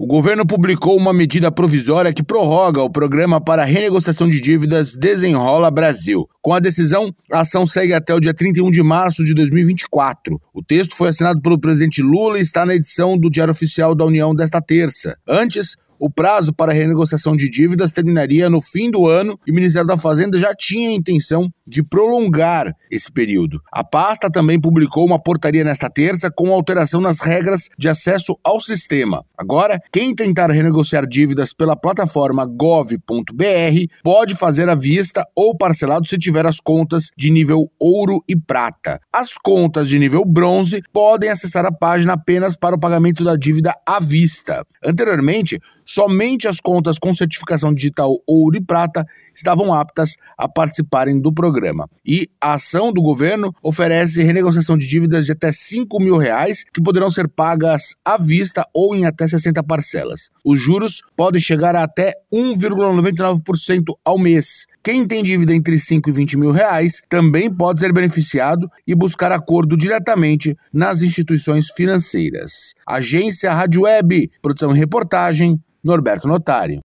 O governo publicou uma medida provisória que prorroga o programa para renegociação de dívidas Desenrola Brasil. Com a decisão, a ação segue até o dia 31 de março de 2024. O texto foi assinado pelo presidente Lula e está na edição do Diário Oficial da União desta terça. Antes, o prazo para renegociação de dívidas terminaria no fim do ano e o Ministério da Fazenda já tinha a intenção de prolongar esse período. A pasta também publicou uma portaria nesta terça com alteração nas regras de acesso ao sistema. Agora, quem tentar renegociar dívidas pela plataforma gov.br pode fazer à vista ou parcelado se tiver as contas de nível ouro e prata. As contas de nível bronze podem acessar a página apenas para o pagamento da dívida à vista. Anteriormente, somente as contas com certificação digital ouro e prata estavam aptas a participarem do programa. E a ação do governo oferece renegociação de dívidas de até 5 mil reais, que poderão ser pagas à vista ou em até 60 parcelas. Os juros podem chegar a até 1,99% ao mês. Quem tem dívida entre 5 e 20 mil reais também pode ser beneficiado e buscar acordo diretamente nas instituições financeiras. Agência Rádio Web, produção e reportagem, Norberto Notari.